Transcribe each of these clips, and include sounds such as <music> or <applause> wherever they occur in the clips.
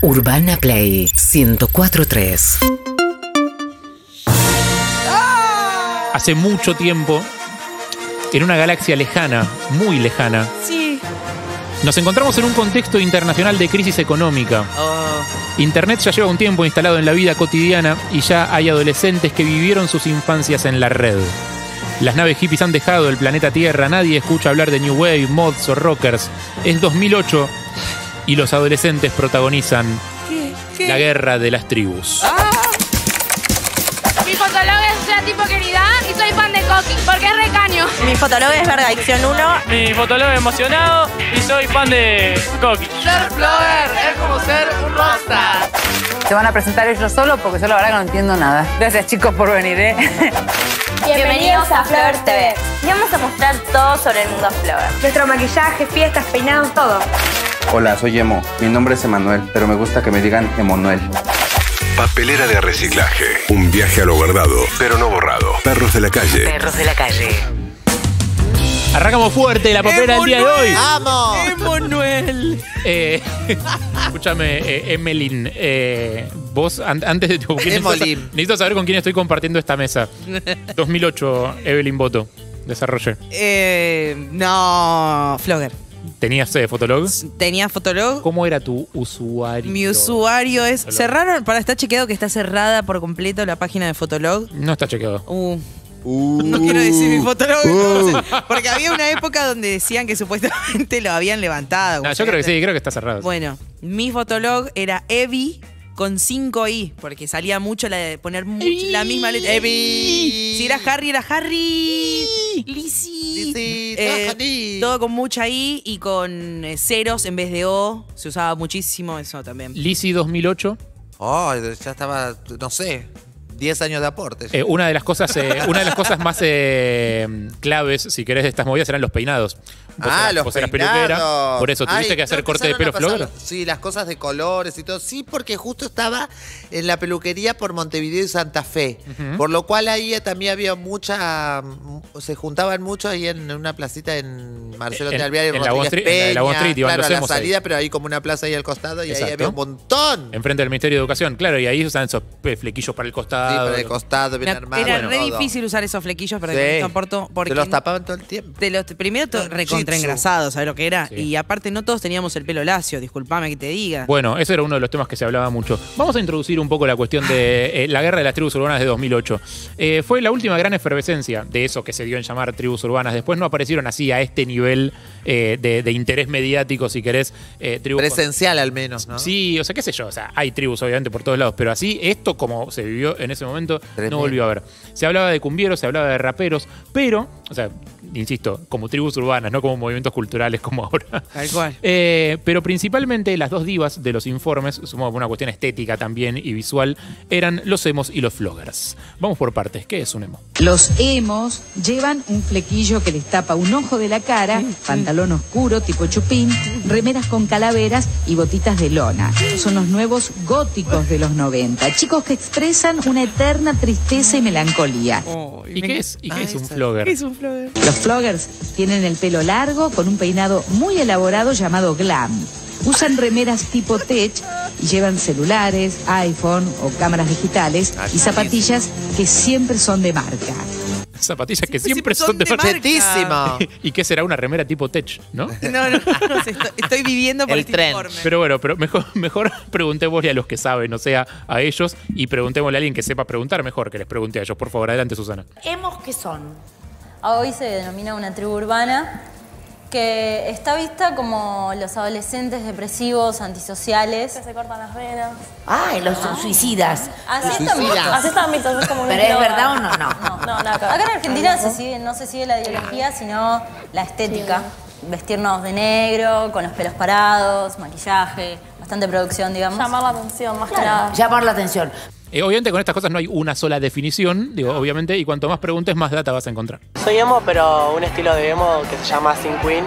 Urbana Play 1043. Hace mucho tiempo, en una galaxia lejana, muy lejana, Sí. nos encontramos en un contexto internacional de crisis económica. Internet ya lleva un tiempo instalado en la vida cotidiana y ya hay adolescentes que vivieron sus infancias en la red. Las naves hippies han dejado el planeta Tierra, nadie escucha hablar de New Wave, mods o rockers. Es 2008 y los adolescentes protagonizan ¿Qué? ¿Qué? la guerra de las tribus. Mi fotólogo es la tipo querida y soy fan de Coqui porque es recaño. Mi fotólogo es Verga Adicción 1. Mi fotólogo emocionado y soy fan de Coqui. Ser flogger es como ser un rockstar. Se van a presentar ellos solos porque yo la verdad que no entiendo nada. Gracias chicos por venir, ¿eh? Bienvenidos a Flower TV. Y vamos a mostrar todo sobre el mundo Flower. Nuestro maquillaje, fiestas, peinados, todo. Hola, soy Emo. Mi nombre es Emanuel, pero me gusta que me digan Emanuel. Papelera de reciclaje. Un viaje a lo guardado, pero no borrado. Perros de la calle. Perros de la calle. Arrancamos fuerte la papelera del día de hoy. ¡Vamos! Emanuel. Eh, <laughs> escúchame, eh, Emelin, eh, vos an- antes de tu... necesito, sa- necesito saber con quién estoy compartiendo esta mesa. <laughs> 2008, Evelyn Boto, desarrollé. Eh, no, Flogger. ¿Tenías eh, Fotolog? Tenía Fotolog. ¿Cómo era tu usuario? Mi usuario es. Fotolog. Cerraron, para estar chequeado que está cerrada por completo la página de Fotolog. No está chequeado. Uh, no quiero decir mi Fotolog, entonces, porque había una época donde decían que supuestamente lo habían levantado. No, yo creo que sí, creo que está cerrado. Bueno, mi Fotolog era Evi con 5 i, porque salía mucho la de poner mucho- la misma letra. Evi. Si era Harry, era Harry. Lizzie. Lizzie, Eh, todo con mucha i y con eh, ceros en vez de o. Se usaba muchísimo eso también. Lisi 2008, Oh, ya estaba, no sé, 10 años de aporte. eh, una de las cosas, eh, una de las cosas más eh, claves, si querés, de estas movidas eran los peinados. Vos ah, eras- los vos eras peinados. peluquera, por eso tuviste Ay, que hacer no corte de pelo flor. Sí, las cosas de colores y todo. Sí, porque justo estaba en la peluquería por Montevideo y Santa Fe. Por lo cual ahí también había mucha. mm, Se juntaban mucho ahí en una placita en Marcelo En- Alvear y en la Street- en la- en la Peña. Street, iban claro, a la ahí. salida, pero hay como una plaza ahí al costado y ahí había un montón. Enfrente del Ministerio de Educación, claro, y ahí usan esos flequillos para el Sí, costado. por el costado, bien armado. era bueno, re todo. difícil usar esos flequillos para Sí. que no aporto porque Te los tapaban todo el tiempo. te los- primero to- Jitsu. recontra engrasados, ¿sabes lo que era? Sí. Y aparte no todos teníamos el pelo lacio, disculpame que te diga. Bueno, ese era uno de los temas que se hablaba mucho. Vamos a introducir un poco la cuestión de eh, la guerra de las tribus urbanas de 2008. Eh, fue la última gran efervescencia de eso que se dio en llamar tribus urbanas. Después no aparecieron así a este nivel eh, de, de interés mediático, si querés. eh, tribus con- Presencial al menos, ¿no? Sí, o sea, qué sé yo, o sea, hay tribus obviamente por todos lados, pero así, esto como se vivió en ese momento, Tremendo. no volvió a ver. Se hablaba de cumbieros, se hablaba de raperos, pero, o sea, insisto, como tribus urbanas, no como movimientos culturales como <laughs> ahora. Tal cual. Eh, pero principalmente las dos divas de los informes, supongo por una cuestión estética también y visual, eran los emos y los floggers. Vamos por partes, ¿qué es un emo? Los emos llevan un flequillo que les tapa un ojo de la cara, pantalón oscuro tipo chupín, remeras con calaveras y botitas de lona. Son los nuevos góticos de los 90, chicos que expresan una eterna tristeza y melancolía. Oh, ¿Y me- qué es, y qué Ah, es un flogger? ¿Qué es un flogger? Los floggers tienen el pelo largo con un peinado muy elaborado llamado glam. Usan remeras tipo tech y llevan celulares, iPhone o cámaras digitales y zapatillas que siempre son de marca. Zapatillas que Siempre siempre son de son de marca. <laughs> ¿Y qué será una remera tipo tech, no? No, <laughs> no, no sé, estoy, estoy viviendo por El este tren. informe. Pero bueno, pero mejor, <laughs> mejor preguntémosle a los que saben, o sea, a ellos, y preguntémosle a alguien que sepa preguntar mejor que les pregunte a ellos. Por favor, adelante, Susana. ¿Hemos qué son? Hoy se denomina una tribu urbana que está vista como los adolescentes depresivos, antisociales. Se cortan las venas. Ay, los suicidas. Así están vistos. Así están vistos, es como un ¿Pero es verdad o no? No. No. No, nada que ver. Acá en Argentina se sigue, no se sigue la ideología, sino la estética. Vestirnos de negro, con los pelos parados, maquillaje, bastante producción, digamos. Llamar la atención, más que Claro. nada. Llamar la atención. Eh, obviamente con estas cosas no hay una sola definición, digo, obviamente, y cuanto más preguntes, más data vas a encontrar. Soy emo, pero un estilo de emo que se llama Sin Queen,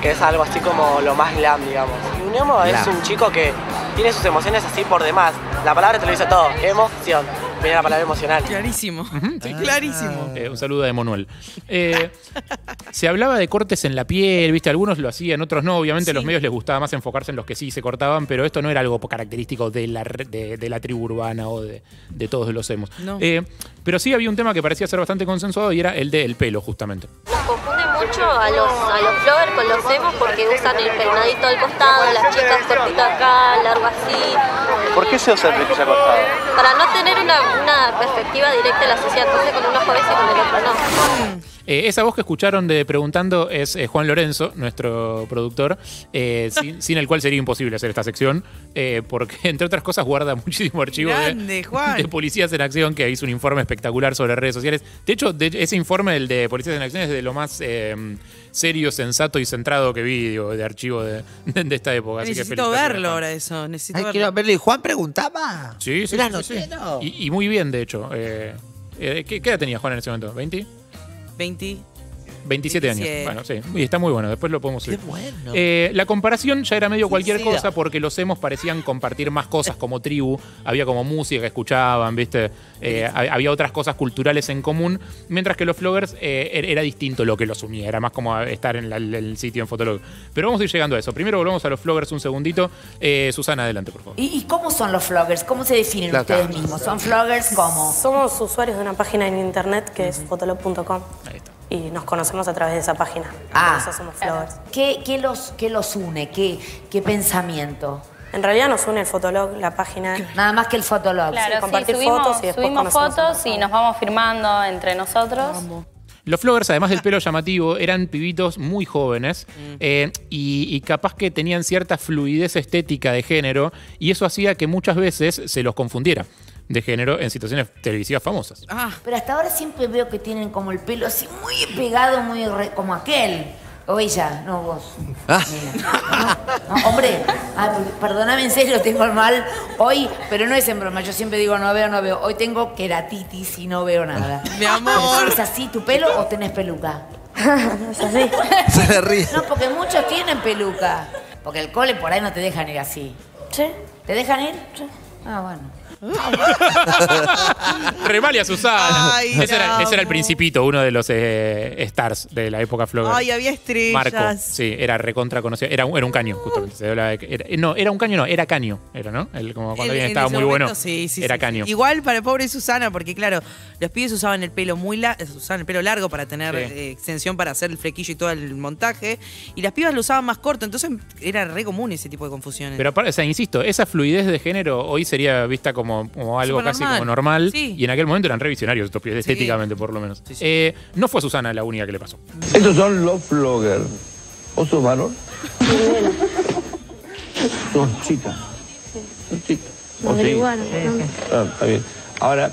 que es algo así como lo más glam, digamos. Y un emo es un chico que tiene sus emociones así por demás. La palabra te lo dice todo, emoción. viene la palabra emocional. Clarísimo. sí. Clarísimo. Eh, un saludo a Emanuel. Eh, <laughs> se hablaba de cortes en la piel, ¿viste? Algunos lo hacían, otros no. Obviamente a los medios les gustaba más enfocarse en los que sí se cortaban, pero esto no era algo característico de la, re- de, de la tribu urbana o de, de todos los hemos. No. Eh, pero sí había un tema que parecía ser bastante consensuado y era el del pelo, justamente. Nos confunde mucho a los, a los floggers con los emos porque usan el peinadito al costado, las chicas cortito acá, largo así. ¿Por qué se usa el flequillo acostado? Para no tener una, una perspectiva directa de la sociedad, entonces con un ojo ves y con el otro no. Eh, esa voz que escucharon de preguntando es eh, Juan Lorenzo, nuestro productor, eh, <laughs> sin, sin el cual sería imposible hacer esta sección, eh, porque <laughs> entre otras cosas guarda muchísimo archivo de, Grande, Juan. de Policías en Acción, que hizo un informe espectacular sobre redes sociales. De hecho, de- ese informe, el de Policías en Acción, es de lo más eh, serio, sensato y centrado que vi digo, de archivo de, <laughs> de esta época. Así que Necesito verlo ahora eso. Necesito Ay, verlo. quiero verlo. ¿Y Juan preguntaba? Sí, sí, sí. Y, y muy bien, de hecho. Eh, eh, ¿qué, qué edad tenía Juan en ese momento? ¿20? 20. 27 años. 27. Bueno, sí. Y está muy bueno, después lo podemos subir. bueno. Eh, la comparación ya era medio cualquier cosa porque los emos parecían compartir más cosas como tribu. Había como música que escuchaban, ¿viste? Eh, ha- había otras cosas culturales en común. Mientras que los floggers eh, er- era distinto lo que los unía. Era más como estar en la- el sitio en Fotolog. Pero vamos a ir llegando a eso. Primero volvemos a los floggers un segundito. Eh, Susana, adelante, por favor. ¿Y, y cómo son los floggers? ¿Cómo se definen Claro. ustedes mismos? ¿Son floggers cómo? Somos usuarios de una página en internet que es fotolog.com. Y nos conocemos a través de esa página. Ah. Por eso somos floggers. ¿Qué, qué los, qué los une? ¿Qué, ¿Qué pensamiento? En realidad nos une el fotolog, la página. Nada más que el fotolog. Claro, Sí, compartir sí, subimos, fotos y después subimos fotos y nos vamos firmando entre nosotros. Los floggers, además del pelo llamativo, eran pibitos muy jóvenes eh, y, y capaz que tenían cierta fluidez estética de género y eso hacía que muchas veces se los confundiera de género en situaciones televisivas famosas. Pero hasta ahora siempre veo que tienen como el pelo así muy pegado, muy re- como aquel. O ella, no vos. No, no, hombre, ay, perdóname en serio, tengo el mal hoy, pero no es en broma. Yo siempre digo no veo, no veo. Hoy tengo queratitis y no veo nada. <laughs> Mi amor. ¿Es así tu pelo o tenés peluca? <laughs> es así. <laughs> Se le ríe. No, porque muchos tienen peluca. Porque el cole por ahí no te dejan ir así. ¿Sí? ¿Te dejan ir? Ah, bueno. <laughs> Remalia Susana. Ay, ese, era, la ese era el principito, uno de los eh, stars de la época flogger. Ay, había estrellas. Marco, sí, era recontra conocido. Era, un- era un caño, justamente. Se hablaba de que era- no, era un caño, no, era caño. Era, ¿no? El- como cuando En- alguien en estaba ese muy momento, bueno. sí, sí, era sí, caño. sí. Igual para pobre Susana, porque claro, los pibes usaban el pelo muy la- usaban el pelo largo para tener Sí. eh, extensión para hacer el flequillo y todo el montaje. Y las pibas lo usaban más corto, entonces era re común ese tipo de confusiones. Pero aparte, o sea, insisto, esa fluidez de género hoy sería vista como, como algo casi normal. como normal. Sí. Y en aquel momento eran revisionarios estos estéticamente por lo menos. Eh, no fue Susana la única que le pasó. Estos son los floggers. ¿Vos sos varón? Sos chica. Sos chica. ¿O sí? Averiguaron, Ah, está bien. Ahora,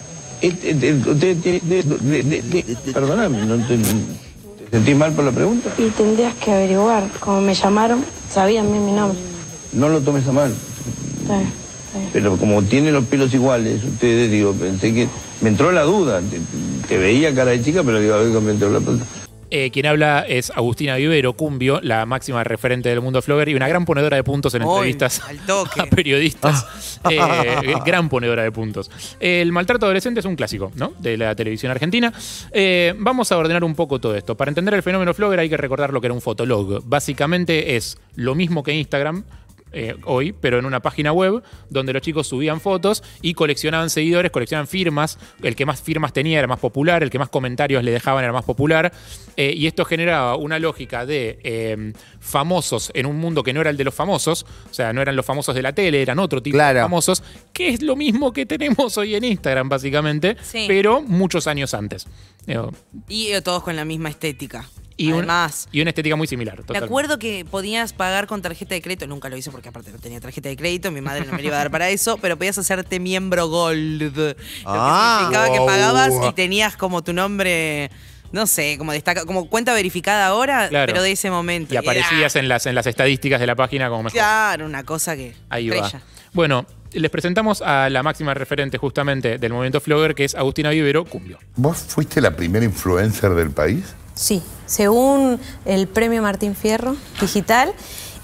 perdóname, ¿no te, ¿te sentís mal por la pregunta? Y tendrías que averiguar. Como me llamaron, sabían bien mi nombre. No lo tomes a mal. Pero como tienen los pelos iguales, ustedes, digo, pensé que... Me entró la duda. Te, te veía cara de chica, pero digo, a ver, me entró la pregunta. Eh, quien habla es Agustina Vivero Cumbio, la máxima referente del mundo flogger y una gran ponedora de puntos en entrevistas al toque. <laughs> a periodistas. <laughs> Eh, gran ponedora de puntos. El maltrato adolescente es un clásico, ¿no? De la televisión argentina. Eh, vamos a ordenar un poco todo esto. Para entender el fenómeno flogger hay que recordar lo que era un fotolog. Básicamente es lo mismo que Instagram. Eh, hoy, pero en una página web donde los chicos subían fotos y coleccionaban seguidores, coleccionaban firmas. El que más firmas tenía era más popular, el que más comentarios le dejaban era más popular. eh, y esto generaba una lógica de eh, famosos en un mundo que no era el de los famosos, o sea, no eran los famosos de la tele, eran otro tipo de famosos, que es lo mismo que tenemos hoy en Instagram, básicamente, Sí. pero muchos años antes. Y eh, todos con la misma estética. Y, un- Además, y una estética muy similar. me acuerdo que podías pagar con tarjeta de crédito. Nunca lo hice porque aparte no tenía tarjeta de crédito. Mi madre no me iba a dar para eso. Pero podías hacerte miembro Gold. Lo que Ah. significaba que pagabas y tenías como tu nombre, no sé, como destaca, como cuenta verificada ahora, Claro. pero de ese momento. Y aparecías en las, en las estadísticas de la página como mejor. Claro, una cosa que. Ahí va. Bueno, les presentamos a la máxima referente justamente del movimiento flogger, que es Agustina Vivero Cumbio. ¿Vos fuiste la primera influencer del país? Sí, según el premio Martín Fierro digital.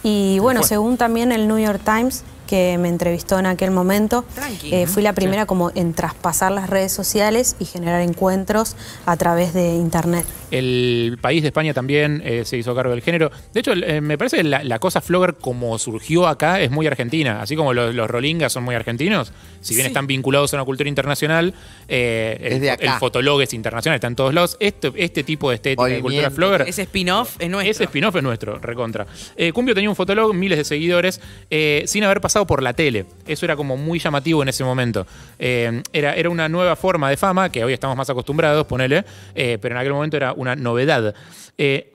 Y bueno, según también el New York Times que me entrevistó en aquel momento. Eh, fui la primera como en traspasar las redes sociales y generar encuentros a través de internet. El país de España también eh, se hizo cargo del género. De hecho, eh, me parece que la, la cosa flogger como surgió acá es muy argentina. Así como los, los rolingas son muy argentinos, si bien Sí. están vinculados a una cultura internacional, eh, el, de acá. el fotolog es internacional, está en todos lados. Este, este tipo de estética de cultura flogger Ese spin-off es nuestro. ese spin-off es nuestro, recontra. Eh, Cumbio tenía un fotolog, miles de seguidores, eh, sin haber pasado por la tele. Eso era como muy llamativo en ese momento. Eh, era, era una nueva forma de fama, que hoy estamos más acostumbrados, ponele, eh, pero en aquel momento era una novedad. Eh,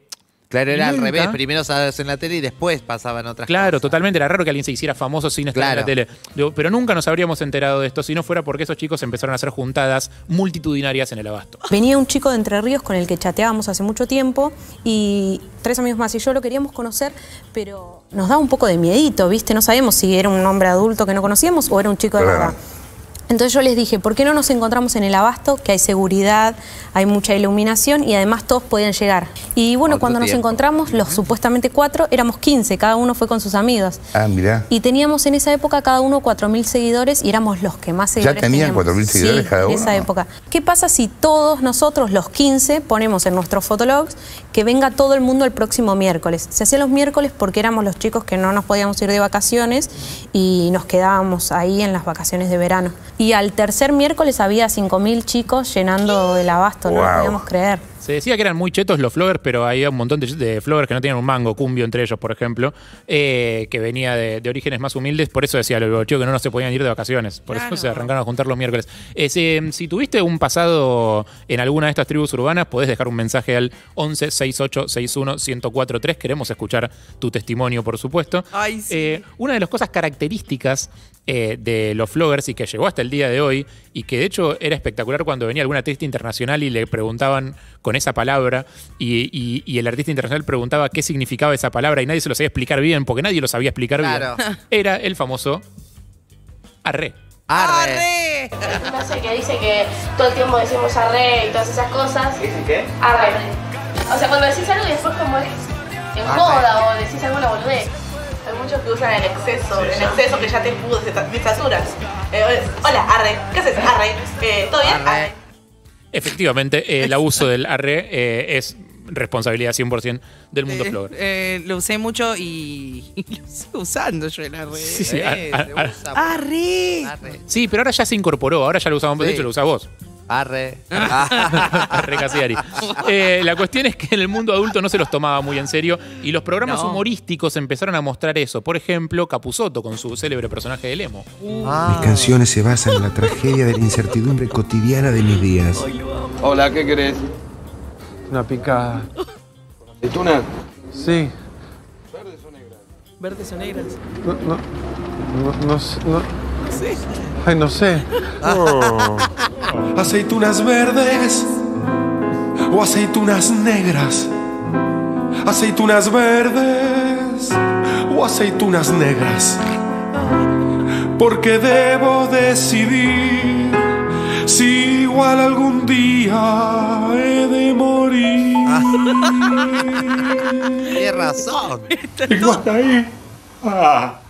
Claro, era al nunca- revés. Primero sabes en la tele y después pasaban otras Claro, cosas. totalmente. Era raro que alguien se hiciera famoso sin estar Claro. en la tele. Pero nunca nos habríamos enterado de esto si no fuera porque esos chicos empezaron a hacer juntadas multitudinarias en el abasto. Venía un chico de Entre Ríos con el que chateábamos hace mucho tiempo y tres amigos más y yo lo queríamos conocer, pero nos da un poco de miedito, ¿viste? No sabemos si era un hombre adulto que no conocíamos o era un chico de Claro. Entonces yo les dije, ¿por qué no nos encontramos en el abasto? Que hay seguridad, hay mucha iluminación y además todos podían llegar. Y bueno, Otro cuando nos encontramos, los supuestamente cuatro, éramos 15, cada uno fue con sus amigos. Ah, mirá. Y teníamos en esa época cada uno 4.000 seguidores y éramos los que más seguidores tenían teníamos. 4.000 seguidores Sí, cada en uno. esa época. ¿Qué pasa si todos nosotros, los 15, ponemos en nuestros fotologs que venga todo el mundo el próximo miércoles? Se hacía los miércoles porque éramos los chicos que no nos podíamos ir de vacaciones y nos quedábamos ahí en las vacaciones de verano. Y al tercer miércoles había 5.000 chicos llenando el abasto, no lo Wow. podíamos creer. Se decía que eran muy chetos los floggers, pero había un montón de, de floggers que no tenían un mango, cumbio entre ellos, por ejemplo, eh, que venía de, de orígenes más humildes. Por eso decía lo chico que no, no se podían ir de vacaciones. Por Claro. eso se arrancaron a juntar los miércoles. Eh, si, si tuviste un pasado en alguna de estas tribus urbanas, podés dejar un mensaje al 11 68 61 1043. Queremos escuchar tu testimonio, por supuesto. Ay, sí. Eh, una de las cosas características eh, de los floggers y que llegó hasta el día de hoy y que de hecho era espectacular cuando venía algún artista internacional y le preguntaban con esa palabra y, y- y el artista internacional preguntaba qué significaba esa palabra y nadie se lo sabía explicar bien porque nadie lo sabía explicar Claro. bien. <laughs> Era el famoso arre. Arre. No sé, que dice que todo el tiempo decimos arre y todas esas cosas. ¿Dice qué? Arre. O sea, cuando decís algo y después como es en Arre. joda o decís algo la boludez. Hay muchos que usan el exceso, el exceso que ya te pudo, te, saturas. Eh, hola, arre. ¿Qué haces? Arre. Eh, ¿Todo bien? Arre. Efectivamente, eh, el abuso del arre eh, es responsabilidad 100% del mundo Eh, flogger. eh, lo usé mucho y, <laughs> y lo sigo usando yo en la red. Sí, sí, Eh, usa. ¡Arre! Arre. sí, pero ahora ya se incorporó, ahora ya lo usamos, de Sí. hecho lo usas vos. Arre. <laughs> Re Casiari. Eh, la cuestión es que en el mundo adulto no se los tomaba muy en serio y los programas No. humorísticos empezaron a mostrar eso. Por ejemplo, Capuzoto con su célebre personaje de Lemo. Ah. Mis canciones se basan en la tragedia de la incertidumbre cotidiana de mis días. Hola, ¿qué querés? Una picada. ¿Aceituna? Sí. ¿Verdes o negras? No, no, no, no, sé, no. No sé. Ay, no sé. Aceitunas verdes o aceitunas negras. Aceitunas verdes o aceitunas negras. Porque debo decidir si igual algún día he de morir. Tienes razón. Hasta ahí. Ah.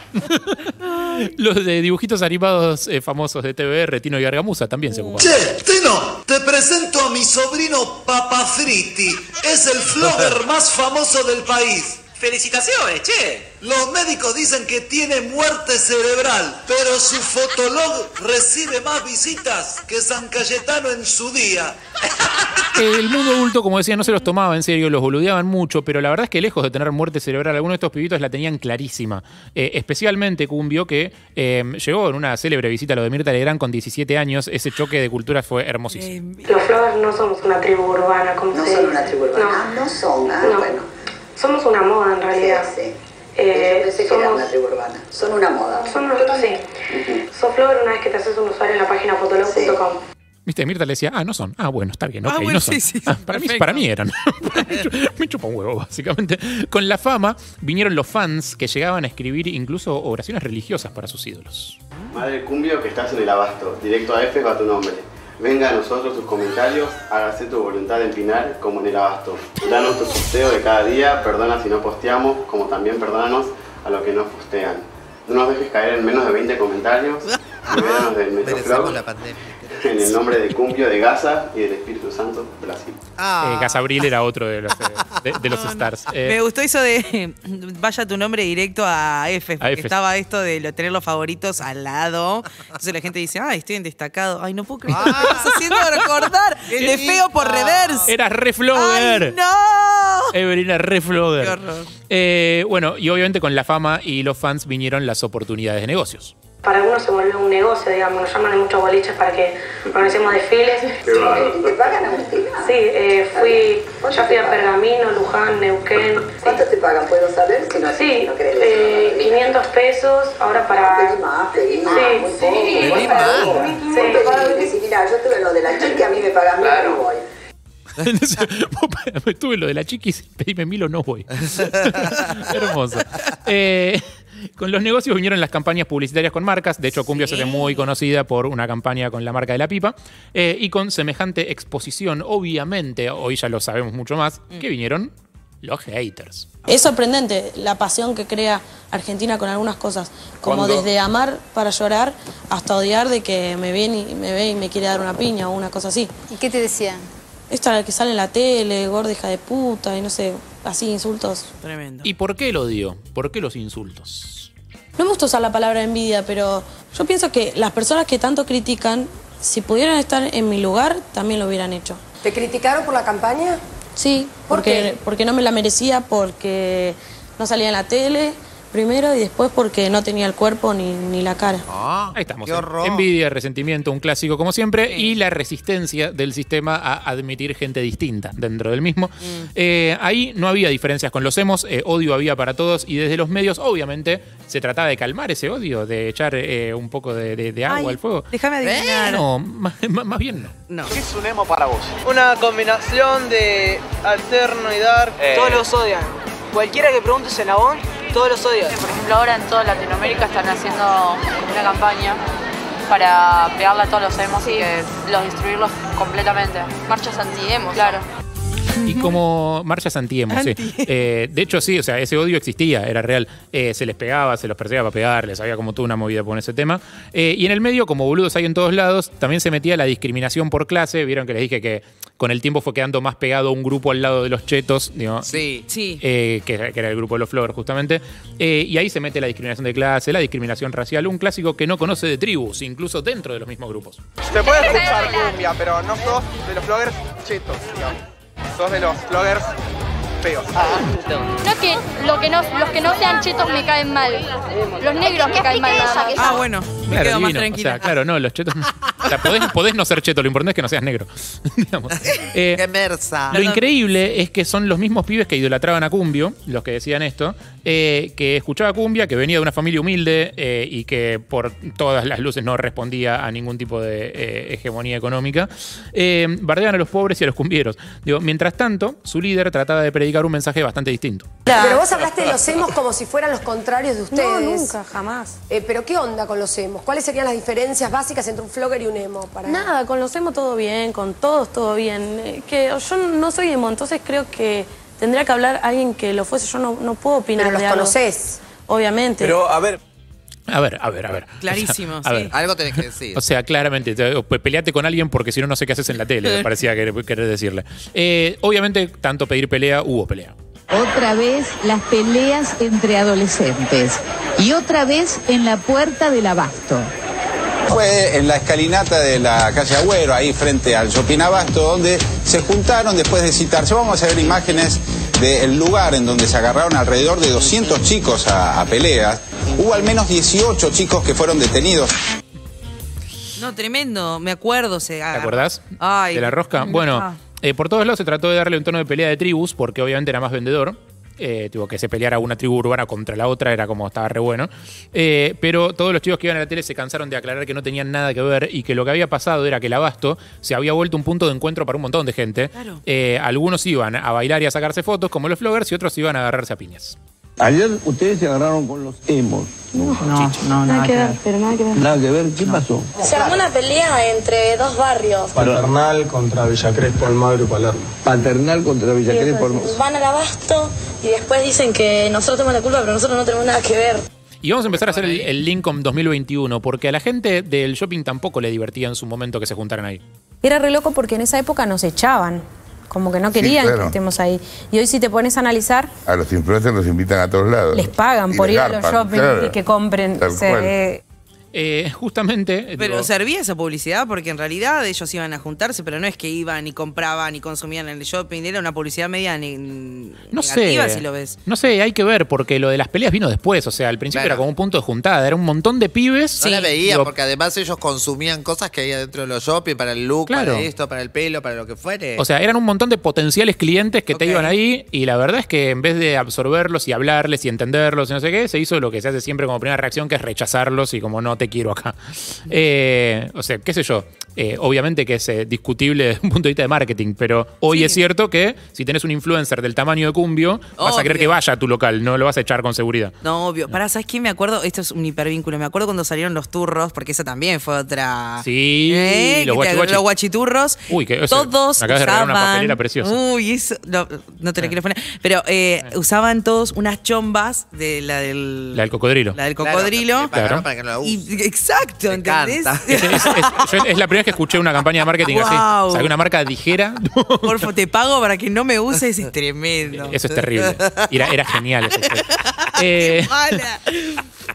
Los de dibujitos animados eh, famosos de TVR, Tino y Gargamusa, también se ocupaban. Che, Tino, te presento a mi sobrino Papa Fritti. Es el <laughs> flogger más famoso del país. Felicitaciones, che. Los médicos dicen que tiene muerte cerebral, pero su fotolog recibe más visitas que San Cayetano en su día. El mundo adulto, como decía, no se los tomaba en serio, los boludeaban mucho, pero la verdad es que lejos de tener muerte cerebral, algunos de estos pibitos la tenían clarísima. Eh, especialmente Cumbio, que eh, llegó en una célebre visita a lo de Mirta Legrand con 17 años. Ese choque de culturas fue hermosísimo. Los Flowers no somos una tribu urbana, como No se son una tribu urbana. No. Ah, no son. Ah, No. bueno. Somos una moda en realidad. Sí, sí. Eh, Yo pensé que era somos- una tribu urbana. Son una moda. Son nosotros sí. Una vez que te haces un usuario en la página fotolog.com. Viste, Mirta le decía, ah, no son. Ah, bueno, está bien, ok, Ah, bueno, no son. sí, sí, Ah, para, mí, perfecto. para mí eran. <laughs> Me chupa un huevo, básicamente. Con la fama vinieron los fans que llegaban a escribir incluso oraciones religiosas para sus ídolos. Madre Cumbio, que estás en el abasto. Directo a F va tu nombre. Venga a nosotros tus comentarios, hágase tu voluntad en Pinar como en el abasto. Danos tu posteo de cada día, perdona si no posteamos, como también perdónanos a los que no postean. No nos dejes caer en menos de 20 comentarios. <laughs> Libéranos del Metroflog. la pandemia. En el nombre de Cumpio de Gaza y del Espíritu Santo, Brasil. Eh, Gasabril era otro de los, eh, de, de los stars. Eh, Me gustó eso de <laughs> vaya tu nombre directo a F, porque F. estaba esto de lo- tener los favoritos al lado. Entonces la gente dice, ay, estoy en destacado. Ay, no puedo creer que me estás haciendo recordar el de feo por reverse. Era re flogger. ¡Ay, no! Evelyn era re flogger. Qué horror. Eh, bueno, y obviamente con la fama y los fans vinieron las oportunidades de negocios. Para algunos se volvió un negocio, digamos, nos llaman de muchos boliches para que organicemos desfiles. ¿Y te pagan, Agustina? Sí, eh, fui, ya fui a Pergamino, Luján, Neuquén. ¿Cuánto te pagan? ¿Puedo saber? Si no, Sí, no querés eh, 500 pesos, ahora para... Pedí más, pedí más. Sí, muy poco. sí. Sí. pedí, decís, mira, yo tuve lo de la chica, a mí me pagan mil, no voy. <laughs> <laughs> Tuve lo de la chiquis, pedime mil o no voy. <laughs> Hermoso. Eh, con los negocios vinieron las campañas publicitarias con marcas. De hecho, Cumbia se hace muy conocida por una campaña con la marca de la pipa. Eh, y con semejante exposición, obviamente, hoy ya lo sabemos mucho más, que vinieron los haters. Es sorprendente la pasión que crea Argentina con algunas cosas, como ¿Cuándo? desde amar para llorar hasta odiar de que me ven y me ve y me quiere dar una piña o una cosa así. ¿Y qué te decían? Esta que sale en la tele, gorda hija de puta y no sé, así insultos. Tremendo. ¿Y por qué el odio? ¿Por qué los insultos? No me gusta usar la palabra envidia, pero yo pienso que las personas que tanto critican, si pudieran estar en mi lugar, también lo hubieran hecho. ¿Te criticaron por la campaña? Sí, ¿Por porque, qué? porque no me la merecía, porque no salía en la tele primero y después porque no tenía el cuerpo ni, ni la cara. Ahí estamos. qué horror. Envidia, resentimiento, un clásico como siempre, y la resistencia del sistema a admitir gente distinta dentro del mismo. Eh, ahí no había diferencias con los hemos, eh, odio había para todos, y desde los medios, obviamente, se trataba de calmar ese odio, de echar eh, un poco de, de- de agua Ay, al fuego. Déjame adivinar. No, más, más- bien no. No. ¿Qué es un emo para vos? Una combinación de alterno y dark. Todos los odian. Cualquiera que pregunte en Avon, todos los odian. Por ejemplo, ahora en toda Latinoamérica están haciendo una campaña para pegarle a todos los emos y los destruirlos completamente. Marchas anti-emos. Claro. Y como marchas anti-emo, sí. Eh, de hecho, sí, o sea, ese odio existía, era real. Eh, se les pegaba, se los perseguía para pegarles, había como toda una movida con ese tema. Eh, y en el medio, como boludos hay en todos lados, también se metía la discriminación por clase. Vieron que les dije que con el tiempo fue quedando más pegado un grupo al lado de los chetos, digo, Sí. Sí. eh, que, era- que era el grupo de los Flowers, justamente. Eh, y ahí se mete la discriminación de clase, la discriminación racial, un clásico que no conoce de tribus, incluso dentro de los mismos grupos. Se puede escuchar cumbia, pero no sos de los vloggers chetos, digamos. Sos de los vloggers feos. No que, lo que no, los que no sean chetos me caen mal. Los negros me caen mal. nada más. Ah, bueno. Me Claro, quedo más divino. tranquila. O sea, claro, no, los chetos. <laughs> sea, podés, podés no ser cheto, lo importante es que no seas negro. <laughs> Digamos. Eh, Qué mersa. lo increíble es que son los mismos pibes que idolatraban a Cumbio, los que decían esto, eh, que escuchaba Cumbia, que venía de una familia humilde eh, y que por todas las luces no respondía a ningún tipo de eh, hegemonía económica. Eh, bardeaban a los pobres y a los cumbieros. Digo, mientras tanto, su líder trataba de predicar un mensaje bastante distinto. Pero vos hablaste de los emos como si fueran los contrarios de ustedes. No, nunca, jamás. Eh, pero ¿qué onda con los emos? ¿Cuáles serían las diferencias básicas entre un flogger y un emo? Para... Nada, con los emo todo bien, con todos todo bien. Eh, Que yo no soy emo, entonces creo que tendría que hablar alguien que lo fuese. Yo no, no puedo opinar Pero los de algo. conocés. Obviamente. a ver. A ver, a ver, a ver. Clarísimo, O <laughs> sea, a sí. ver. Algo tenés que decir. O sea, claramente, te- pues, peleate con alguien porque si no, no sé qué haces en la tele, me parecía querer, querer decirle. Eh, obviamente, tanto pedir pelea, hubo pelea. Otra vez las peleas entre adolescentes. Y otra vez en la puerta del abasto. Fue en la escalinata de la calle Agüero, ahí frente al Shopping Abasto, donde se juntaron después de citarse. Vamos a ver imágenes del lugar en donde se agarraron alrededor de 200 chicos a, a peleas. Hubo al menos 18 chicos que fueron detenidos. No, tremendo. Me acuerdo. Se ¿Te acordás? Ay. de la rosca. Ah. Bueno, eh, por todos lados se trató de darle un tono de pelea de tribus, porque obviamente era más vendedor. Eh, tuvo que se peleara una tribu urbana contra la otra, era como estaba re bueno. Eh, pero todos los chicos que iban a la tele se cansaron de aclarar que no tenían nada que ver y que lo que había pasado era que el abasto se había vuelto un punto de encuentro para un montón de gente. Claro. Eh, algunos iban a bailar y a sacarse fotos, como los vloggers, y otros iban a agarrarse a piñas. Ayer ustedes se agarraron con los emos. No, no, nada, que ver. Pero nada que ver. Nada que ver, ¿qué pasó? Se armó una pelea entre dos barrios. Paternal contra Villa Crespo, Almagro y Palermo. Paternal contra Villa Crespo. Van al abasto y después dicen que nosotros tenemos la culpa, pero nosotros no tenemos nada que ver. Y vamos a empezar a hacer el, el link con 2021, porque a la gente del shopping tampoco le divertía en su momento que se juntaran ahí. Era re loco porque en esa época nos echaban. Como que no querían claro. que estemos ahí. Y hoy si te pones a analizar, A los influencers los invitan a todos lados. les pagan por ir a los shopping claro. y que compren. Eh, Eh, justamente. Pero digo, servía esa publicidad porque en realidad ellos iban a juntarse, pero no es que iban y compraban y consumían en el shopping, era una publicidad media ne- no negativa sé. si lo ves. No sé, hay que ver, porque lo de las peleas vino después. O sea, al principio Claro. era como un punto de juntada. Era un montón de pibes. No la veían Digo, porque además ellos consumían cosas que había dentro de los shopping para el look, Claro. para esto, para el pelo, para lo que fuere. O sea, eran un montón de potenciales clientes que te iban ahí y la verdad es que en vez de absorberlos y hablarles y entenderlos y no sé qué, se hizo lo que se hace siempre como primera reacción, que es rechazarlos y como no te quiero acá. Eh, o sea, qué sé yo. Eh, obviamente que es eh, discutible <laughs> desde un punto de vista de marketing, pero hoy es cierto que si tenés un influencer del tamaño de Cumbio, vas a querer que vaya a tu local, no lo vas a echar con seguridad. No, obvio. Pará, ¿sabes qué? Me acuerdo, esto es un hipervínculo, me acuerdo cuando salieron los turros, porque esa también fue otra... Sí, ¿Eh? los Que te- guachi-guachi. los guachiturros. Uy, que eso- todos me acabas de regalar usaban... una papelera preciosa. Uy, eso... No, no te lo quiero poner. Pero eh, usaban todos unas chombas de la del... La del cocodrilo. La del cocodrilo. Claro. para que no la Y- exacto, ¿entendés? Es, es- es- yo- es la primera <laughs> vez que escuché una campaña de marketing así. O sea, que una marca dijera, Por favor, te pago para que no me uses, es tremendo. eso es terrible. Era, era genial eso. <laughs> Eh, Mala.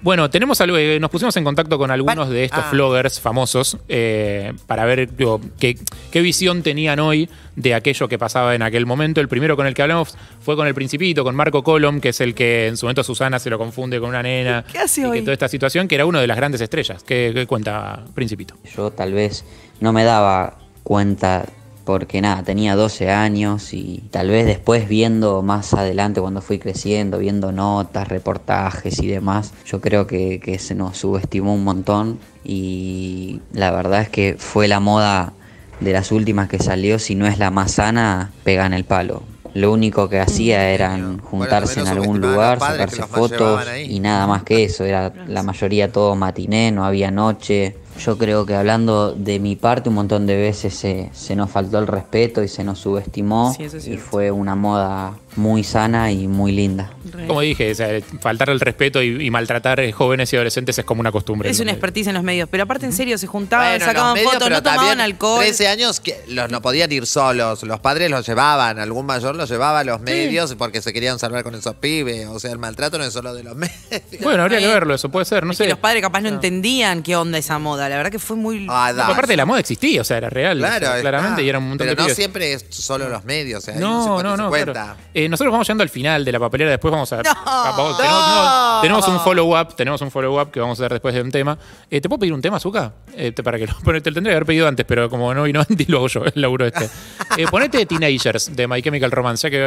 Bueno, tenemos algo, eh, nos pusimos en contacto con algunos de estos Ah. vloggers famosos eh, para ver digo, qué, qué visión tenían hoy de aquello que pasaba en aquel momento. El primero con el que hablamos fue con el Principito, con Marco Colom, que es el que en su momento Susana se lo confunde con una nena. ¿Qué hace y que hoy? toda esta situación, que era uno de las grandes estrellas. ¿Qué, qué cuenta Principito? Yo tal vez no me daba cuenta porque nada, tenía 12 años y tal vez después viendo más adelante cuando fui creciendo, viendo notas, reportajes y demás, yo creo que, que se nos subestimó un montón y la verdad es que fue la moda de las últimas que salió, si no es la más sana, pega en el palo. Lo único que hacía eran juntarse en algún lugar, sacarse fotos y nada más que eso. Era la mayoría todo matiné, no había noche. Yo creo que hablando de mi parte, un montón de veces se, se nos faltó el respeto y se nos subestimó. Sí, y fue una moda muy sana y muy linda. Como dije, o sea, faltar el respeto y, y maltratar jóvenes y adolescentes es como una costumbre. Es una expertise en los medios. Pero aparte, en serio, se juntaban, Bueno, sacaban medios, fotos, no tomaban alcohol. 13 años que los no podían ir solos. Los padres los llevaban, algún mayor los llevaba a los medios porque se querían salvar con esos pibes. O sea, el maltrato no es solo de los <laughs> medios. Bueno, habría que verlo, eso puede ser, no Es que sé. los padres capaz no entendían qué onda esa moda. La verdad que fue muy... Ah, No, aparte la moda existía, o sea, era real. Claro, o sea, es- claramente, ah, y era un montón Pero de no pibes. siempre es solo los medios. O sea, No, no, en no. cuenta. claro. Eh, nosotros vamos llegando al final de la papelera, después vamos a. a- vamos- tenemos, no, tenemos un follow-up, tenemos un follow-up que vamos a hacer después de un tema. Eh, ¿Te puedo pedir un tema, Zuka? Eh, te- para que lo, <laughs> te lo tendría que haber pedido antes, pero como no vino <laughs> antes, lo hago yo, el laburo este. <laughs> Eh, ponete Teenagers de My Chemical Romance, ya que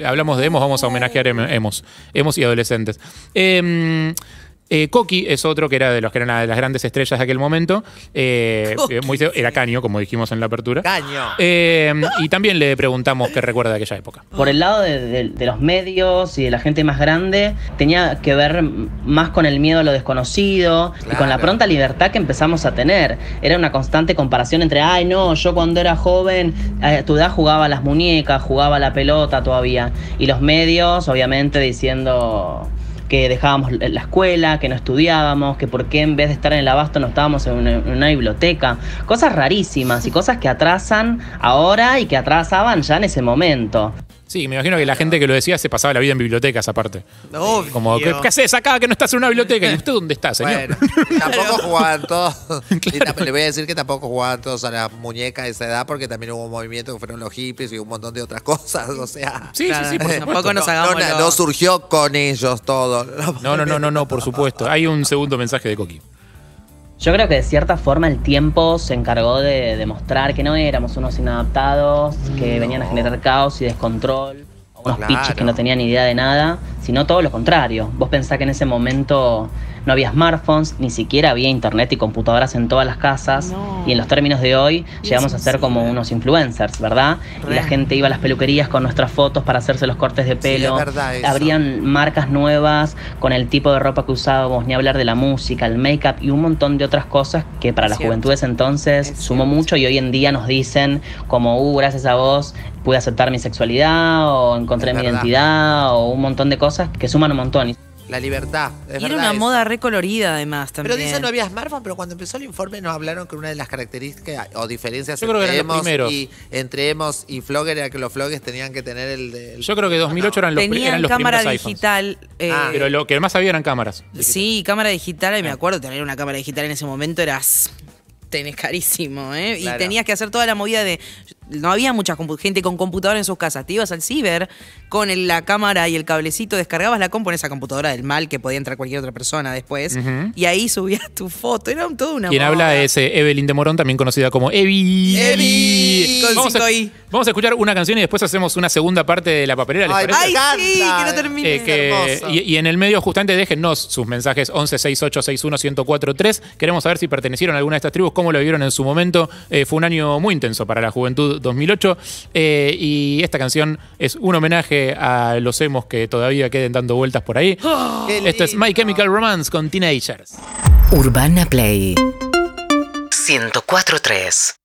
eh, hablamos de emos, vamos a homenajear em- emos, emos y adolescentes. Eh, Coqui es otro que era de los que eran la- de las grandes estrellas de aquel momento. Eh, eh, muy- era Caño, como dijimos en la apertura. Caño. Eh, y también le preguntamos qué recuerda de aquella época. Por el lado de, de- de los medios y de la gente más grande, tenía que ver más con el miedo a lo desconocido y con la pronta libertad que empezamos a tener. Era una constante comparación entre, ay no, yo cuando era joven, a tu edad jugaba a las muñecas, jugaba a la pelota todavía. Y los medios, obviamente, diciendo que dejábamos la escuela, que no estudiábamos, que por qué en vez de estar en el abasto no estábamos en una, en una biblioteca. Cosas rarísimas y cosas que atrasan ahora y que atrasaban ya en ese momento. Sí, me imagino que la gente que lo decía se pasaba la vida en bibliotecas aparte. Como, ¿qué, qué haces acá que no estás en una biblioteca? ¿Y usted dónde está, señor? Bueno, tampoco jugaban todos. <laughs> Y tam- le voy a decir que tampoco jugaban todos a la muñeca de esa edad porque también hubo un movimiento que fueron los hippies y un montón de otras cosas. O sea, Sí, sí, sí, por Eh, supuesto. no, no, no, no surgió con ellos todo. No, no, no, no, no, por supuesto. Hay un segundo mensaje de Coqui. Yo creo que de cierta forma el tiempo se encargó de demostrar que no éramos unos inadaptados, que venían a generar caos y descontrol, unos Claro. piches que no tenían ni idea de nada, sino todo lo contrario. Vos pensás que en ese momento no había smartphones, ni siquiera había internet y computadoras en todas las casas, y en los términos de hoy llegamos a ser como unos influencers, ¿verdad? Y la gente iba a las peluquerías con nuestras fotos para hacerse los cortes de pelo, es verdad eso. abrían marcas nuevas con el tipo de ropa que usábamos, ni hablar de la música, el make-up y un montón de otras cosas que para las cierto. juventudes entonces sumó mucho y hoy en día nos dicen como, uh, gracias a vos pude aceptar mi sexualidad o encontré Es mi verdad. identidad o un montón de cosas que suman un montón. La libertad. es Y era una eso. moda recolorida además también. Pero dicen no había smartphone, pero cuando empezó el informe nos hablaron que una de las características o diferencias Yo creo que entre, eran los Emos y, entre Emos y Flogger era que los Floggers tenían que tener el de... Yo creo que 2008 eran los, Tenían eran los cámara primeros digital. eh, Pero lo que más había eran cámaras. Sí, cámara digital. Y me acuerdo tener una cámara digital en ese momento era tenés carísimo, ¿eh? Claro. Y tenías que hacer toda la movida de. No había mucha gente con computadora en sus casas. Te ibas al ciber con el- la cámara y el cablecito, descargabas la compu en esa computadora del mal que podía entrar cualquier otra persona después. Y ahí subías tu foto. Era un- toda una Quien moda. habla es eh, Evelyn de Morón, también conocida como Evi. Evi, con Vamos a, vamos a escuchar una canción y después hacemos una segunda parte de la papelera. ¿les Ay, parece? Ay, Me sí, que no termine. Eh, que- y, y en el medio, justamente, déjennos sus mensajes 11 68 61 1043. Queremos saber si pertenecieron a alguna de estas tribus, cómo lo vivieron en su momento. Eh, fue un año muy intenso para la juventud 2008. eh, y esta canción es un homenaje a los emos que todavía queden dando vueltas por ahí. Qué Esto es. My Chemical Romance con Teenagers. Urbana Play 104.3